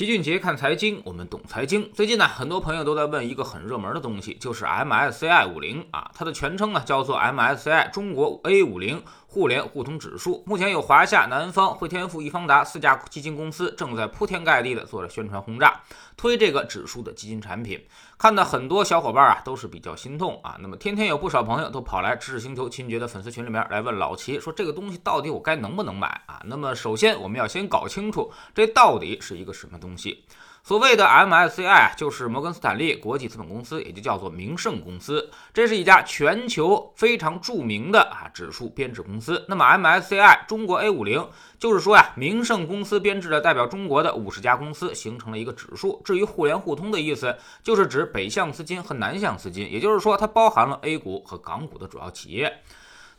齐俊杰看财经，我们懂财经。最近呢，很多朋友都在问一个很热门的东西，就是 MSCI 五零啊，它的全称呢叫做 MSCI 中国 A 五零。互联互通指数目前有华夏、南方、汇添富、易方达四家基金公司正在铺天盖地的做着宣传轰炸，推这个指数的基金产品，看的很多小伙伴啊都是比较心痛啊。那么天天有不少朋友都跑来知识星球秦爵的粉丝群里面来问老齐，说这个东西到底我该能不能买啊？那么首先我们要先搞清楚这到底是一个什么东西。所谓的 MSCI 就是摩根斯坦利国际资本公司，也就叫做名胜公司，这是一家全球非常著名的啊指数编制公司。那么 MSCI 中国 A 五零，就是说呀，名胜公司编制的代表中国的五十家公司形成了一个指数。至于互联互通的意思，就是指北向资金和南向资金，也就是说它包含了 A 股和港股的主要企业。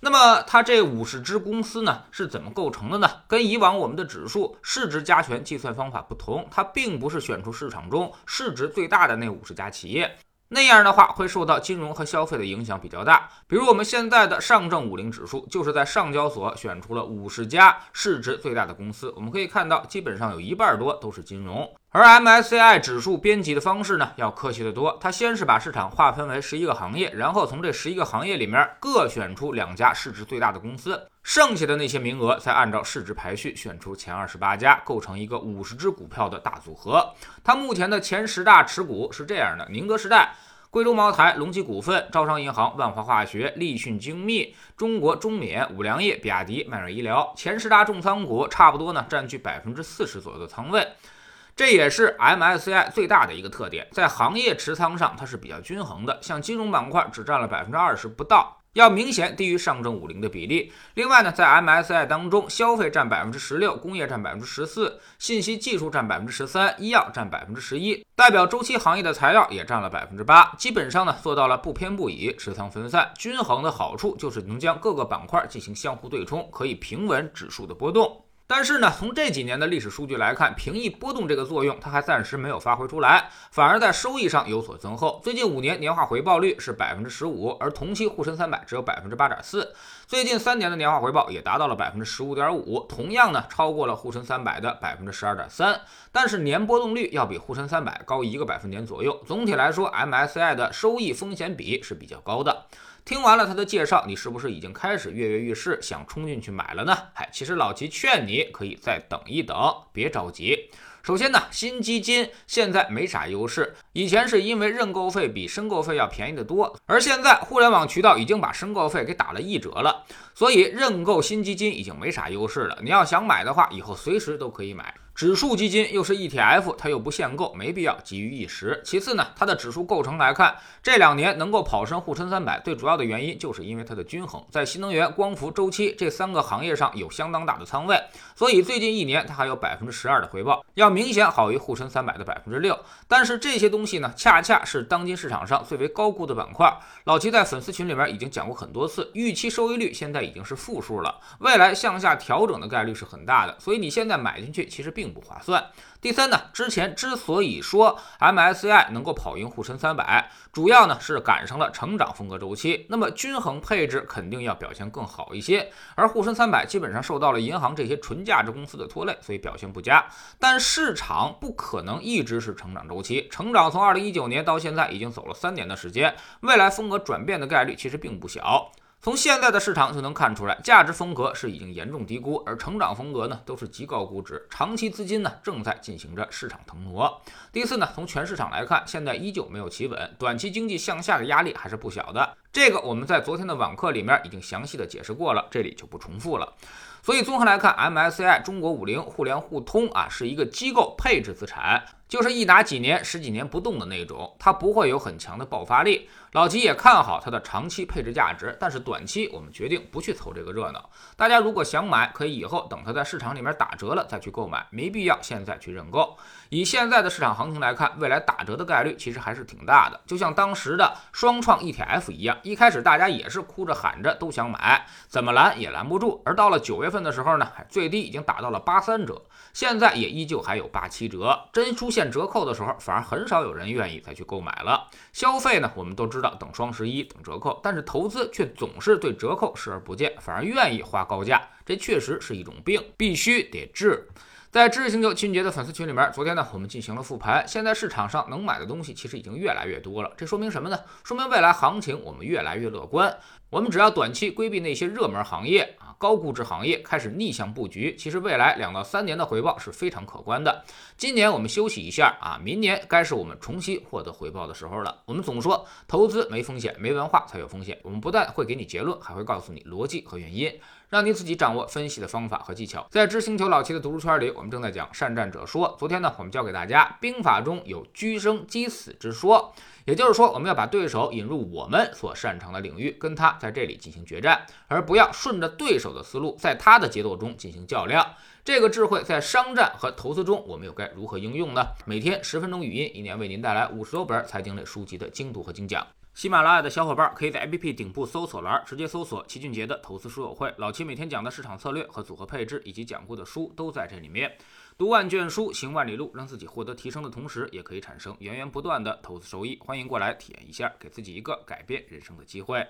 那么它这五十只公司呢是怎么构成的呢？跟以往我们的指数市值加权计算方法不同，它并不是选出市场中市值最大的那五十家企业。那样的话会受到金融和消费的影响比较大。比如我们现在的上证五零指数，就是在上交所选出了五十家市值最大的公司。我们可以看到，基本上有一半多都是金融。而 MSCI 指数编辑的方式呢，要科学得多。它先是把市场划分为十一个行业，然后从这十一个行业里面各选出两家市值最大的公司，剩下的那些名额再按照市值排序选出前二十八家，构成一个五十只股票的大组合。它目前的前十大持股是这样的：宁德时代、贵州茅台、隆基股份、招商银行、万华化学、立讯精密、中国中免、五粮液、比亚迪、迈瑞医疗。前十大重仓股差不多呢，占据百分之四十左右的仓位。这也是 MSCI 最大的一个特点，在行业持仓上它是比较均衡的，像金融板块只占了百分之二十不到，要明显低于上证五零的比例。另外呢，在 MSCI 当中，消费占百分之十六，工业占百分之十四，信息技术占百分之十三，医药占百分之十一，代表周期行业的材料也占了百分之八，基本上呢做到了不偏不倚，持仓分散均衡的好处就是能将各个板块进行相互对冲，可以平稳指数的波动。但是呢，从这几年的历史数据来看，平抑波动这个作用，它还暂时没有发挥出来，反而在收益上有所增厚。最近五年年化回报率是百分之十五，而同期沪深三百只有百分之八点四。最近三年的年化回报也达到了百分之十五点五，同样呢，超过了沪深三百的百分之十二点三。但是年波动率要比沪深三百高一个百分点左右。总体来说，MSCI 的收益风险比是比较高的。听完了他的介绍，你是不是已经开始跃跃欲试，想冲进去买了呢？嗨，其实老齐劝你可以再等一等，别着急。首先呢，新基金现在没啥优势，以前是因为认购费比申购费要便宜得多，而现在互联网渠道已经把申购费给打了一折了，所以认购新基金已经没啥优势了。你要想买的话，以后随时都可以买。指数基金又是 ETF，它又不限购，没必要急于一时。其次呢，它的指数构成来看，这两年能够跑升沪深三百，最主要的原因就是因为它的均衡，在新能源、光伏、周期这三个行业上有相当大的仓位，所以最近一年它还有百分之十二的回报，要明显好于沪深三百的百分之六。但是这些东西呢，恰恰是当今市场上最为高估的板块。老齐在粉丝群里面已经讲过很多次，预期收益率现在已经是负数了，未来向下调整的概率是很大的，所以你现在买进去其实并。不划算。第三呢，之前之所以说 MSCI 能够跑赢沪深三百，主要呢是赶上了成长风格周期，那么均衡配置肯定要表现更好一些。而沪深三百基本上受到了银行这些纯价值公司的拖累，所以表现不佳。但市场不可能一直是成长周期，成长从二零一九年到现在已经走了三年的时间，未来风格转变的概率其实并不小。从现在的市场就能看出来，价值风格是已经严重低估，而成长风格呢都是极高估值，长期资金呢正在进行着市场腾挪。第四呢，从全市场来看，现在依旧没有企稳，短期经济向下的压力还是不小的。这个我们在昨天的网课里面已经详细的解释过了，这里就不重复了。所以综合来看，MSCI 中国五零互联互通啊是一个机构配置资产。就是一打几年、十几年不动的那种，它不会有很强的爆发力。老吉也看好它的长期配置价值，但是短期我们决定不去凑这个热闹。大家如果想买，可以以后等它在市场里面打折了再去购买，没必要现在去认购。以现在的市场行情来看，未来打折的概率其实还是挺大的。就像当时的双创 ETF 一样，一开始大家也是哭着喊着都想买，怎么拦也拦不住。而到了九月份的时候呢，最低已经打到了八三折，现在也依旧还有八七折，真出现。折扣的时候，反而很少有人愿意再去购买了。消费呢，我们都知等双十一等折扣，但是投资却总是对折扣视而不见，反而愿意花高价，这确实是一种病，必须得治。在知识星球秦杰的粉丝群里面，昨天呢，我们进行了复盘。现在市场上能买的东西其实已经越来越多了，这说明什么呢？说明未来行情我们越来越乐观。我们只要短期规避那些热门行业啊、高估值行业，开始逆向布局，其实未来两到三年的回报是非常可观的。今年我们休息一下啊，明年该是我们重新获得回报的时候了。我们总说投资没风险，没文化才有风险。我们不但会给你结论，还会告诉你逻辑和原因。让你自己掌握分析的方法和技巧。在知星球老七的读书圈里，我们正在讲《善战者说》。昨天呢，我们教给大家，兵法中有居生击死之说，也就是说，我们要把对手引入我们所擅长的领域，跟他在这里进行决战，而不要顺着对手的思路，在他的节奏中进行较量。这个智慧在商战和投资中，我们又该如何应用呢？每天十分钟语音，一年为您带来五十多本财经类书籍的精读和精讲。喜马拉雅的小伙伴可以在 APP 顶部搜索栏直接搜索“齐俊杰的投资书友会”，老齐每天讲的市场策略和组合配置，以及讲过的书都在这里面。读万卷书，行万里路，让自己获得提升的同时，也可以产生源源不断的投资收益。欢迎过来体验一下，给自己一个改变人生的机会。